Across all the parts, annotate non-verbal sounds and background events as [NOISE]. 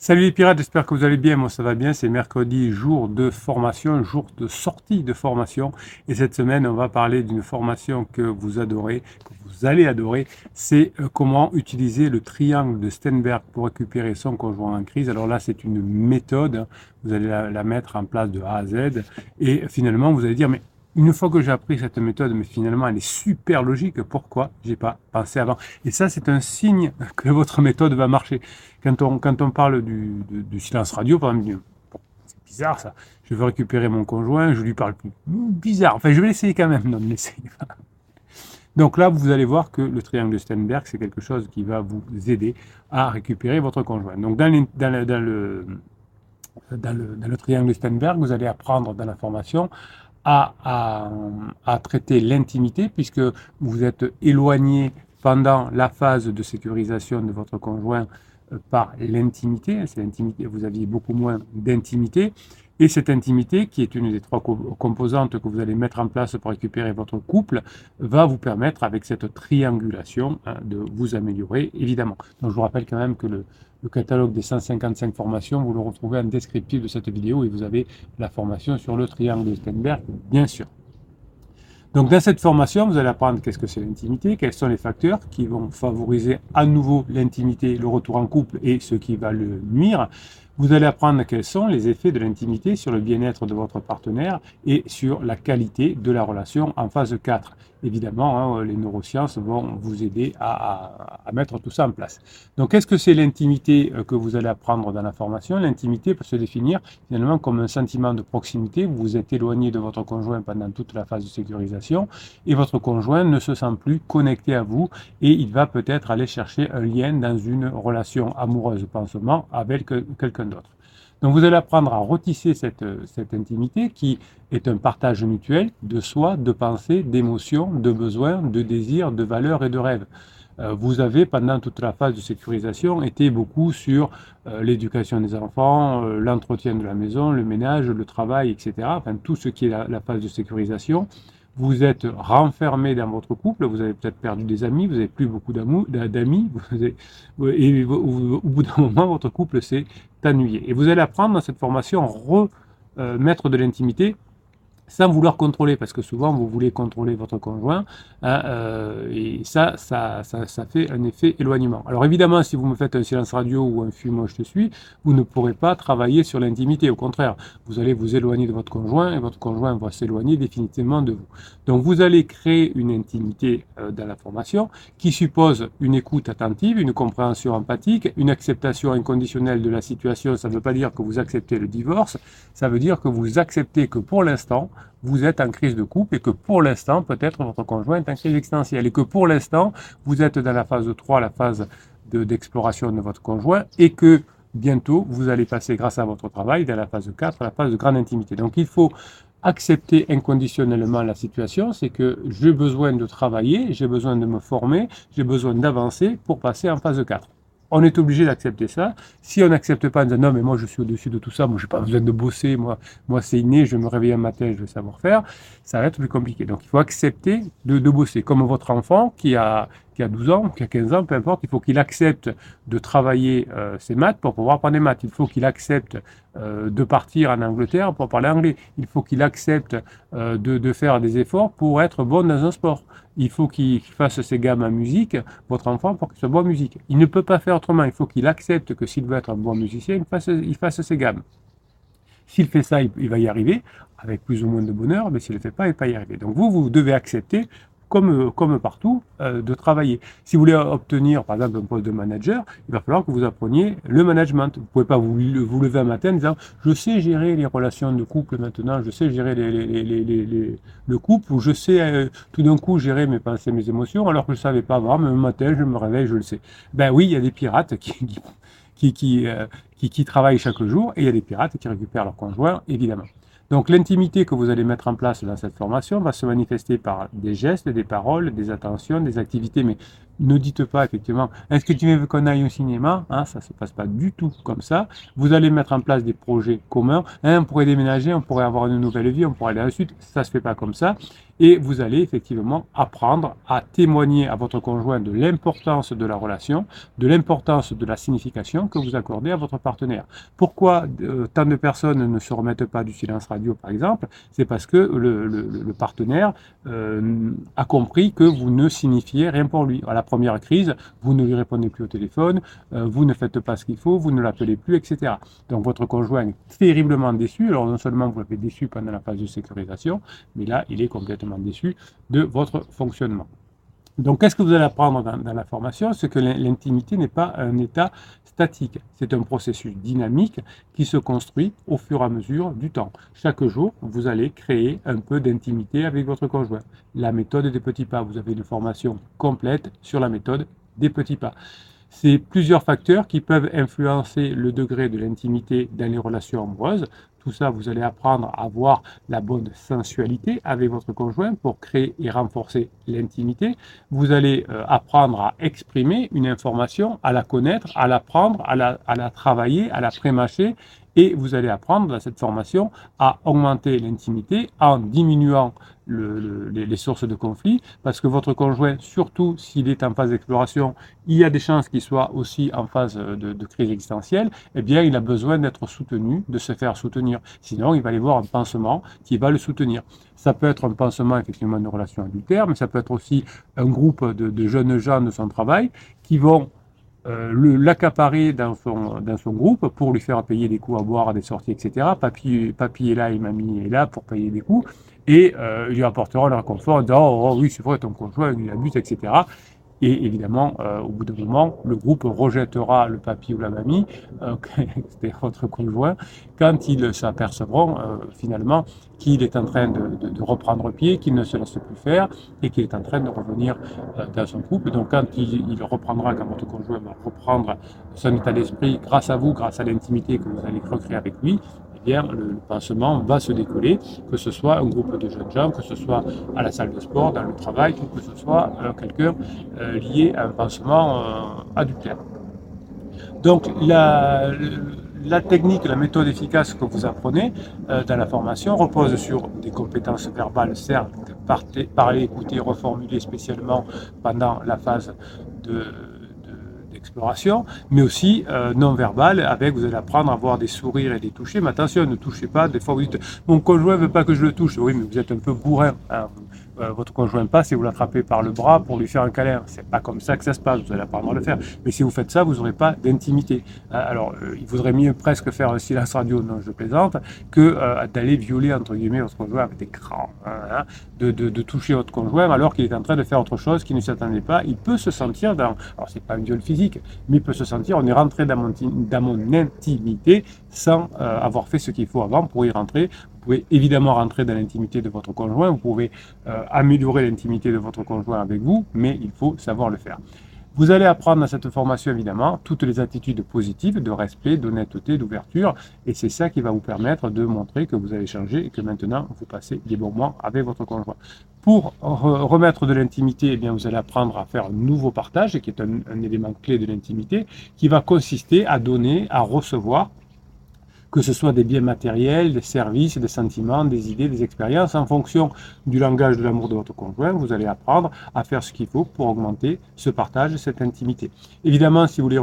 Salut les pirates, j'espère que vous allez bien. Moi ça va bien, c'est mercredi, jour de formation, jour de sortie de formation. Et cette semaine, on va parler d'une formation que vous adorez, que vous allez adorer. C'est euh, comment utiliser le triangle de Steinberg pour récupérer son conjoint en crise. Alors là, c'est une méthode. Hein. Vous allez la, la mettre en place de A à Z. Et finalement, vous allez dire, mais une fois que j'ai appris cette méthode, mais finalement elle est super logique, pourquoi j'ai pas pensé avant? Et ça, c'est un signe [LAUGHS] que votre méthode va marcher. Quand on, quand on parle du, silence radio, par exemple, c'est bizarre ça, je veux récupérer mon conjoint, je lui parle plus. Bizarre, enfin je vais l'essayer quand même, non, pas. Donc là, vous allez voir que le triangle de Steinberg, c'est quelque chose qui va vous aider à récupérer votre conjoint. Donc dans, le, dans, le, dans, le, dans le triangle de Steinberg, vous allez apprendre dans la formation à, traiter l'intimité, puisque vous êtes éloigné pendant la phase de sécurisation de votre conjoint par l'intimité. C'est l'intimité, vous aviez beaucoup moins d'intimité. Et cette intimité, qui est une des trois composantes que vous allez mettre en place pour récupérer votre couple, va vous permettre, avec cette triangulation, hein, de vous améliorer, évidemment. Donc je vous rappelle quand même que le, le catalogue des 155 formations, vous le retrouvez en descriptif de cette vidéo et vous avez la formation sur le triangle de Steinberg, bien sûr. Donc dans cette formation, vous allez apprendre qu'est-ce que c'est l'intimité, quels sont les facteurs qui vont favoriser à nouveau l'intimité, le retour en couple et ce qui va le nuire. Vous allez apprendre quels sont les effets de l'intimité sur le bien-être de votre partenaire et sur la qualité de la relation en phase 4. Évidemment, hein, les neurosciences vont vous aider à, mettre tout ça en place. Donc, qu'est-ce que c'est l'intimité euh, que vous allez apprendre dans la formation? L'intimité peut se définir finalement comme un sentiment de proximité. Vous vous êtes éloigné de votre conjoint pendant toute la phase de sécurisation et votre conjoint ne se sent plus connecté à vous et il va peut-être aller chercher un lien dans une relation amoureuse pansement avec quelqu'un d'autre. Donc vous allez apprendre à retisser cette, cette intimité qui est un partage mutuel de soi, de pensée, d'émotions, de besoins, de désirs, de valeurs et de rêves. Euh, vous avez, pendant toute la phase de sécurisation, été beaucoup sur euh, l'éducation des enfants, euh, l'entretien de la maison, le ménage, le travail, etc. Enfin, tout ce qui est la phase de sécurisation vous êtes renfermé dans votre couple, vous avez peut-être perdu des amis, vous n'avez plus beaucoup d'amis, et au, bout d'un moment, votre couple s'est Et vous allez apprendre dans cette formation remettre euh, de l'intimité sans vouloir contrôler, parce que souvent vous voulez contrôler votre conjoint, hein, euh, et ça ça, ça, ça, fait un effet éloignement. Alors évidemment, si vous me faites un silence radio ou un fume, je te suis, vous ne pourrez pas travailler sur l'intimité, au contraire, vous allez vous éloigner de votre conjoint, et votre conjoint va s'éloigner définitivement de vous. Donc vous allez créer une intimité euh, dans la formation qui suppose une écoute attentive, une compréhension empathique, une acceptation inconditionnelle de la situation, ça ne veut pas dire que vous acceptez le divorce, ça veut dire que vous acceptez que pour l'instant, vous êtes en crise de couple et que pour l'instant, peut-être votre conjoint est en crise existentielle et que pour l'instant, vous êtes dans la phase 3, la phase d'exploration de, votre conjoint et que bientôt, vous allez passer grâce à votre travail dans la phase 4, la phase de grande intimité. Donc il faut accepter inconditionnellement la situation, c'est que j'ai besoin de travailler, j'ai besoin de me former, j'ai besoin d'avancer pour passer en phase 4 on est obligé d'accepter ça. Si on n'accepte pas en disant non, mais moi je suis au-dessus de tout ça, moi j'ai pas besoin de bosser, moi, moi c'est inné, je me réveille un matin, je veux savoir faire, ça va être plus compliqué. Donc il faut accepter de, de bosser. Comme votre enfant qui a, qui a 12 ans, qui a 15 ans, peu importe, il faut qu'il accepte de travailler euh, ses maths pour pouvoir parler maths. Il faut qu'il accepte euh, de partir en Angleterre pour parler anglais. Il faut qu'il accepte euh, de, faire des efforts pour être bon dans un sport. Il faut qu'il fasse ses gammes en musique, votre enfant, pour qu'il soit bon en musique. Il ne peut pas faire autrement. Il faut qu'il accepte que s'il veut être un bon musicien, il fasse, il fasse ses gammes. S'il fait ça, il, va y arriver, avec plus ou moins de bonheur, mais s'il ne le fait pas, il ne va pas y arriver. Donc vous, vous devez accepter comme, comme partout, euh, de travailler. Si vous voulez obtenir, par exemple, un poste de manager, il va falloir que vous appreniez le management. Vous ne pouvez pas vous, vous, lever un matin en disant « je sais gérer les relations de couple maintenant, je sais gérer les, les, les, le couple, ou je sais euh, tout d'un coup gérer mes pensées, mes émotions, alors que je ne savais pas avant, mais un matin, je me réveille, je le sais. » Ben oui, il y a des pirates qui, qui, qui, euh, qui, qui travaillent chaque jour, et il y a des pirates qui récupèrent leurs conjoints, évidemment. Donc l'intimité que vous allez mettre en place dans cette formation va se manifester par des gestes, des paroles, des attentions, des activités, mais Ne dites pas effectivement, est-ce que tu veux qu'on aille au cinéma? Hein, Ça ne se passe pas du tout comme ça. Vous allez mettre en place des projets communs. Hein, on pourrait déménager, on pourrait avoir une nouvelle vie, on pourrait aller à la suite. Ça ne se fait pas comme ça. Et vous allez effectivement apprendre à témoigner à votre conjoint de l'importance de la relation, de l'importance de la signification que vous accordez à votre partenaire. Pourquoi euh, tant de personnes ne se remettent pas du silence radio, par exemple? C'est parce que le, partenaire euh, a compris que vous ne signifiez rien pour lui. À la première crise, vous ne lui répondez plus au téléphone, euh, vous ne faites pas ce qu'il faut, vous ne l'appelez plus, etc. Donc votre conjoint est terriblement déçu. Alors non seulement vous l'avez déçu pendant la phase de sécurisation, mais là, il est complètement déçu de votre fonctionnement. Donc, qu'est-ce que vous allez apprendre dans, la formation? C'est que l'intimité n'est pas un état statique. C'est un processus dynamique qui se construit au fur et à mesure du temps. Chaque jour, vous allez créer un peu d'intimité avec votre conjoint. La méthode des petits pas. Vous avez une formation complète sur la méthode des petits pas. C'est plusieurs facteurs qui peuvent influencer le degré de l'intimité dans les relations amoureuses ça, vous allez apprendre à avoir la bonne sensualité avec votre conjoint pour créer et renforcer l'intimité. Vous allez euh, apprendre à exprimer une information, à la connaître, à l'apprendre, à la, à la travailler, à la prémâcher. Et vous allez apprendre dans cette formation à augmenter l'intimité en diminuant les, sources de conflit, parce que votre conjoint, surtout s'il est en phase d'exploration, il y a des chances qu'il soit aussi en phase de, crise existentielle, eh bien, il a besoin d'être soutenu, de se faire soutenir. Sinon, il va aller voir un pansement qui va le soutenir. Ça peut être un pansement, effectivement, de relation adultère, mais ça peut être aussi un groupe de, jeunes gens de son travail qui vont l'accaparer dans son, dans son groupe pour lui faire payer des coups à boire, à des sorties, etc. Papy, est là et mamie est là pour payer des coups et euh, lui apporteront leur confort en disant oh, oui c'est vrai ton conjoint il abuse etc et évidemment euh, au bout d'un moment le groupe rejettera le papy ou la mamie euh, [LAUGHS] c'est votre conjoint quand ils s'apercevront euh, finalement qu'il est en train de, de, de reprendre pied qu'il ne se laisse plus faire et qu'il est en train de revenir euh, dans son couple. Donc quand il, il, reprendra quand votre conjoint va reprendre son état d'esprit grâce à vous grâce à l'intimité que vous allez recréer avec lui le, pansement va se décoller, que ce soit un groupe de jeunes gens, que ce soit à la salle de sport, dans le travail, que ce soit euh, quelqu'un euh, lié à un pansement euh, adultère. Donc la, la, technique, la méthode efficace que vous apprenez dans la formation repose sur des compétences verbales, certes, parler, écouter, reformuler spécialement pendant la phase de exploration, mais aussi euh, non verbal, avec vous allez apprendre à avoir des sourires et des toucher. Mais attention, ne touchez pas. Des fois, vous dites mon conjoint veut pas que je le touche. Oui, mais vous êtes un peu bourrin. Hein. Euh, votre conjoint passe et vous l'attrapez par le bras pour lui faire un câlin. C'est pas comme ça que ça se passe, vous allez apprendre à le faire. Mais si vous faites ça, vous n'aurez pas d'intimité. Euh, alors, il vaudrait mieux presque faire un silence radio, non, je plaisante, que d'aller violer, entre guillemets, votre conjoint avec des crans, hein, hein, de, toucher votre conjoint alors qu'il est en train de faire autre chose qu'il ne s'attendait pas. Il peut se sentir dans, alors c'est pas un viol physique, mais il peut se sentir, on est rentré dans mon, intimité sans avoir fait ce qu'il faut avant pour y rentrer pouvez évidemment rentrer dans l'intimité de votre conjoint, vous pouvez euh, améliorer l'intimité de votre conjoint avec vous, mais il faut savoir le faire. Vous allez apprendre dans cette formation, évidemment, toutes les attitudes positives de respect, d'honnêteté, d'ouverture, et c'est ça qui va vous permettre de montrer que vous avez changé et que maintenant vous passez des bons moments avec votre conjoint. Pour remettre de l'intimité, eh bien, vous allez apprendre à faire un nouveau partage, qui est un élément clé de l'intimité, qui va consister à donner, à recevoir que ce soit des biens matériels, des services, des sentiments, des idées, des expériences, en fonction du langage de l'amour de votre conjoint, vous allez apprendre à faire ce qu'il faut pour augmenter ce partage, cette intimité. Évidemment, si vous voulez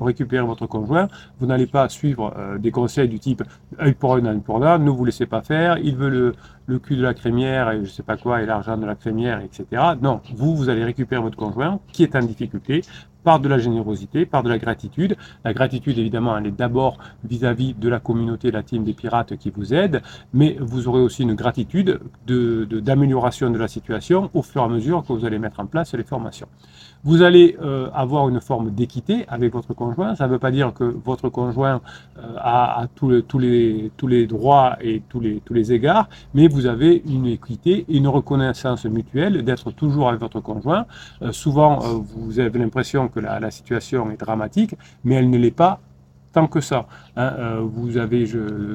récupérer votre conjoint, vous n'allez pas suivre euh, des conseils du type œil pour œil, œil pour là, ne vous laissez pas faire, il veut le, cul de la crémière et je sais pas quoi et l'argent de la crémière, etc. Non, vous, vous allez récupérer votre conjoint qui est en difficulté par de la générosité, par de la gratitude. La gratitude, évidemment, elle est d'abord vis-à-vis de la communauté latine des pirates qui vous aide, mais vous aurez aussi une gratitude d'amélioration de, de la situation au fur et à mesure que vous allez mettre en place les formations. Vous allez euh, avoir une forme d'équité avec votre conjoint. Ça ne veut pas dire que votre conjoint euh, a, tous, les, tous, les, tous les droits et tous les, tous les égards, mais vous avez une équité et une reconnaissance mutuelle d'être toujours avec votre conjoint. Euh, souvent, vous avez l'impression que la, situation est dramatique, mais elle ne l'est pas tant que ça. Hein. Euh, vous avez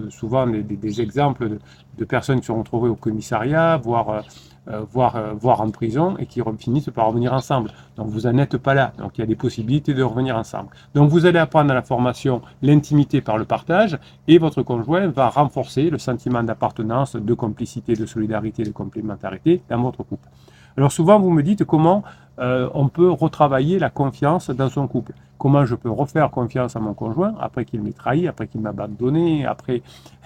souvent des, exemples de, personnes qui sont retrouvées au commissariat, voire, euh, euh, voire, en prison, et qui finissent par revenir ensemble. Donc vous n'en êtes pas là. Donc il y a des possibilités de revenir ensemble. Donc vous allez apprendre à la formation l'intimité par le partage, et votre conjoint va renforcer le sentiment d'appartenance, de complicité, de solidarité, de complémentarité dans votre couple. Alors souvent, vous me dites comment euh, on peut retravailler la confiance dans son couple. Comment je peux refaire confiance à mon conjoint après qu'il m'ait trahi, après qu'il m'a abandonné, après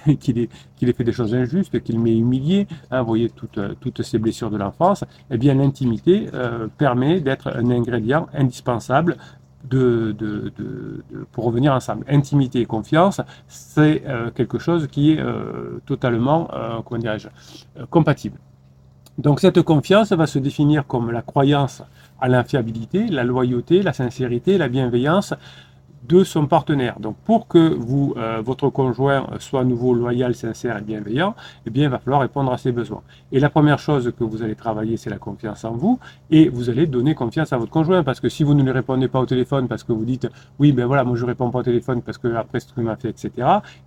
[LAUGHS] qu'il ait, ait, fait des choses injustes, qu'il m'ait humilié. Hein, vous voyez toutes, ces blessures de l'enfance. Eh bien, l'intimité euh, permet d'être un ingrédient indispensable pour revenir ensemble. Intimité et confiance, c'est euh, quelque chose qui est totalement, compatible. Donc cette confiance va se définir comme la croyance à l'infiabilité, la loyauté, la sincérité, la bienveillance de son partenaire. Donc pour que vous, euh, votre conjoint soit à nouveau loyal, sincère et bienveillant, eh bien il va falloir répondre à ses besoins. Et la première chose que vous allez travailler, c'est la confiance en vous, et vous allez donner confiance à votre conjoint, parce que si vous ne lui répondez pas au téléphone, parce que vous dites oui, ben voilà, moi je réponds pas au téléphone parce que après ce qu'il m'a fait, etc.,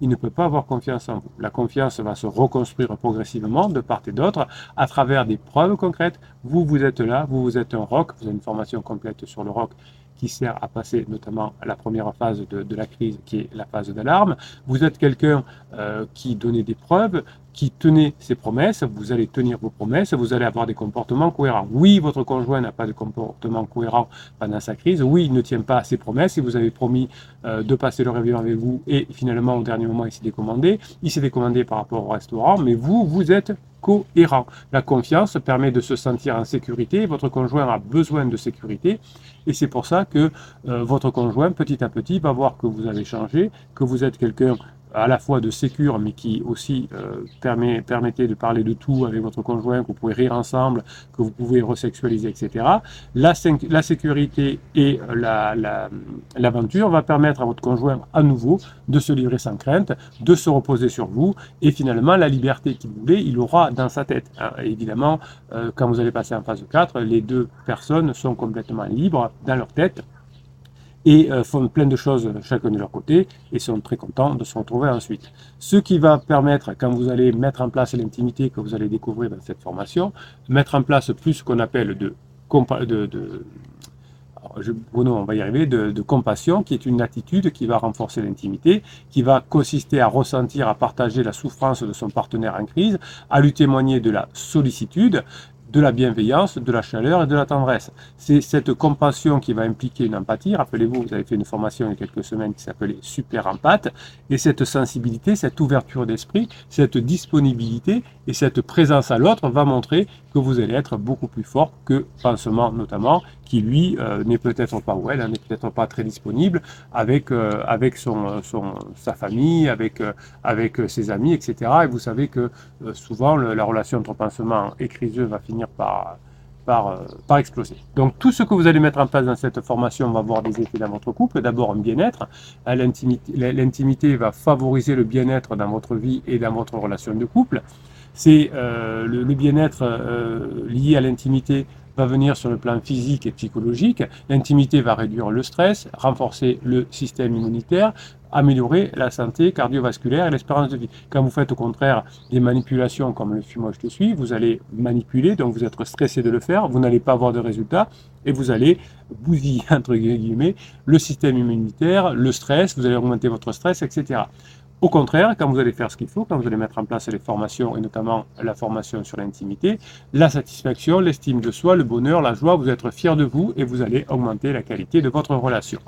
il ne peut pas avoir confiance en vous. La confiance va se reconstruire progressivement de part et d'autre à travers des preuves concrètes. Vous, vous êtes là, vous, vous êtes un rock, vous avez une formation complète sur le rock qui sert à passer notamment la première phase de, la crise, qui est la phase d'alarme. Vous êtes quelqu'un euh, qui donnait des preuves, qui tenait ses promesses, vous allez tenir vos promesses, vous allez avoir des comportements cohérents. Oui, votre conjoint n'a pas de comportement cohérent pendant sa crise, oui, il ne tient pas ses promesses, il vous avait promis euh, de passer le réveillon avec vous et finalement au dernier moment il s'est décommandé, il s'est décommandé par rapport au restaurant, mais vous, vous êtes La confiance permet de se sentir en sécurité, votre conjoint a besoin de sécurité et c'est pour ça que euh, votre conjoint petit à petit va voir que vous avez changé, que vous êtes quelqu'un à la fois de sécure, mais qui aussi euh, permet, permettait de parler de tout avec votre conjoint, que vous pouvez rire ensemble, que vous pouvez resexualiser, etc. La, la sécurité et l'aventure la, va permettre à votre conjoint à nouveau de se livrer sans crainte, de se reposer sur vous, et finalement la liberté qu'il voulait, il aura dans sa tête. Hein. évidemment, euh, quand vous allez passer en phase 4, les deux personnes sont complètement libres dans leur tête et euh, font plein de choses chacun de leur côté et sont très contents de se retrouver ensuite. Ce qui va permettre, quand vous allez mettre en place l'intimité que vous allez découvrir dans cette formation, mettre en place plus ce qu'on appelle de, je, on va arriver, de, compassion, qui est une attitude qui va renforcer l'intimité, qui va consister à ressentir, à partager la souffrance de son partenaire en crise, à lui témoigner de la sollicitude, de la bienveillance, de la chaleur et de la tendresse. C'est cette compassion qui va impliquer une empathie. Rappelez-vous, vous avez fait une formation il y a quelques semaines qui s'appelait Super Empathe. Et cette sensibilité, cette ouverture d'esprit, cette disponibilité et cette présence à l'autre va montrer que vous allez être beaucoup plus fort que Pansement notamment, qui lui euh, n'est peut-être pas ou elle hein, n'est peut-être pas très disponible avec euh, avec son, son sa famille, avec euh, avec ses amis, etc. Et vous savez que souvent la relation entre Pansement et Criseux va finir par par, par, exploser. Donc tout ce que vous allez mettre en place dans cette formation va avoir des effets dans votre couple. D'abord un bien-être. L'intimité va favoriser le bien-être dans votre vie et dans votre relation de couple. C'est euh, le, bien-être euh, lié à l'intimité va venir sur le plan physique et psychologique. L'intimité va réduire le stress, renforcer le système immunitaire, améliorer la santé cardiovasculaire et l'espérance de vie. Quand vous faites au contraire des manipulations comme le fumoir je te suis, vous allez manipuler, donc vous êtes stressé de le faire, vous n'allez pas avoir de résultats et vous allez bousiller, [LAUGHS] entre guillemets, le système immunitaire, le stress, vous allez augmenter votre stress, etc. Au contraire, quand vous allez faire ce qu'il faut, quand vous allez mettre en place les formations, et notamment la formation sur l'intimité, la satisfaction, l'estime de soi, le bonheur, la joie, vous êtes fier de vous et vous allez augmenter la qualité de votre relation.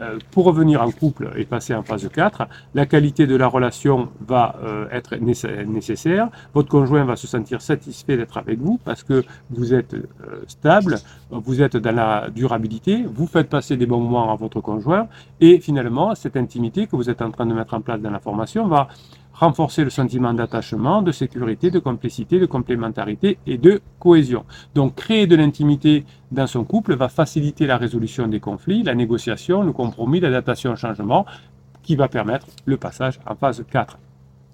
Euh, pour revenir en couple et passer en phase 4, la qualité de la relation va euh, être nécessaire. Votre conjoint va se sentir satisfait d'être avec vous parce que vous êtes euh, stable, vous êtes dans la durabilité, vous faites passer des bons moments à votre conjoint et finalement cette intimité que vous êtes en train de mettre en place dans la formation va renforcer le sentiment d'attachement, de sécurité, de complicité, de complémentarité et de cohésion. Donc créer de l'intimité dans son couple va faciliter la résolution des conflits, la négociation, le compromis, l'adaptation au changement, qui va permettre le passage en phase 4.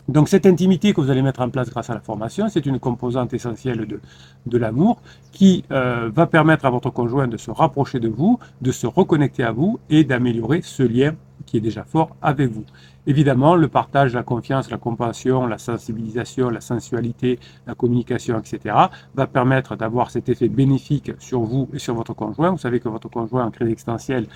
Donc cette intimité que vous allez mettre en place grâce à la formation, c'est une composante essentielle de, de l'amour qui euh, va permettre à votre conjoint de se rapprocher de vous, de se reconnecter à vous et d'améliorer ce lien qui est déjà fort avec vous. Évidemment, le partage, la confiance, la compassion, la sensibilisation, la sensualité, la communication, etc., va permettre d'avoir cet effet bénéfique sur vous et sur votre conjoint. Vous savez que votre conjoint en crise existentielle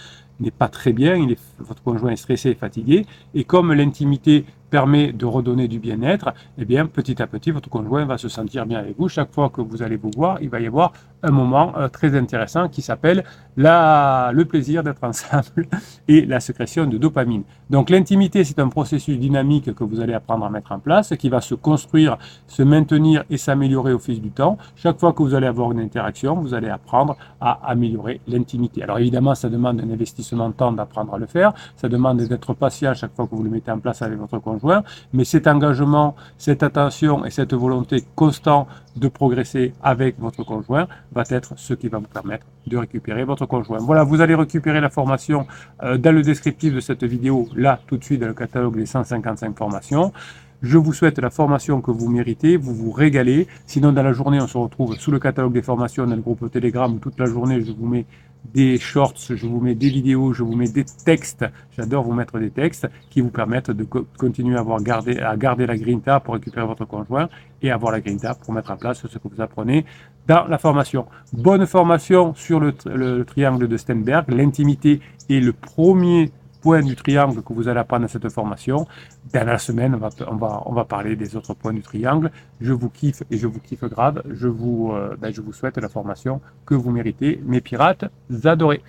n'est pas très bien, votre conjoint est stressé et fatigué, et comme l'intimité permet de redonner du bien-être, eh bien, petit à petit, votre conjoint va se sentir bien avec vous. Chaque fois que vous allez vous voir, il va y avoir un moment euh, très intéressant qui s'appelle le plaisir d'être ensemble [LAUGHS] et la sécrétion de dopamine. Donc l'intimité, c'est un processus dynamique que vous allez apprendre à mettre en place, qui va se construire, se maintenir et s'améliorer au fil du temps. Chaque fois que vous allez avoir une interaction, vous allez apprendre à améliorer l'intimité. Alors évidemment, ça demande un investissement de temps d'apprendre à le faire, ça demande d'être patient chaque fois que vous le mettez en place avec votre conjoint, mais cet engagement, cette attention et cette volonté constante de progresser avec votre conjoint va être ce qui va vous permettre de récupérer votre conjoint. Voilà, vous allez récupérer la formation euh, dans le descriptif de cette vidéo, là tout de suite dans le catalogue des 155 formations. Je vous souhaite la formation que vous méritez, vous vous régalez. Sinon, dans la journée, on se retrouve sous le catalogue des formations dans le groupe Telegram toute la journée, je vous mets des shorts, je vous mets des vidéos, je vous mets des textes. J'adore vous mettre des textes qui vous permettent de continuer à, avoir gardé, à garder la grinta pour récupérer votre conjoint et avoir la grinta pour mettre en place ce que vous apprenez dans la formation. Bonne formation sur le, le triangle de Stenberg. L'intimité est le premier point du triangle que vous allez apprendre dans cette formation. Dans la semaine, on va, on va, on va parler des autres points du triangle. Je vous kiffe et je vous kiffe grave. Je vous, euh, ben, je vous souhaite la formation que vous méritez, mes pirates adorés.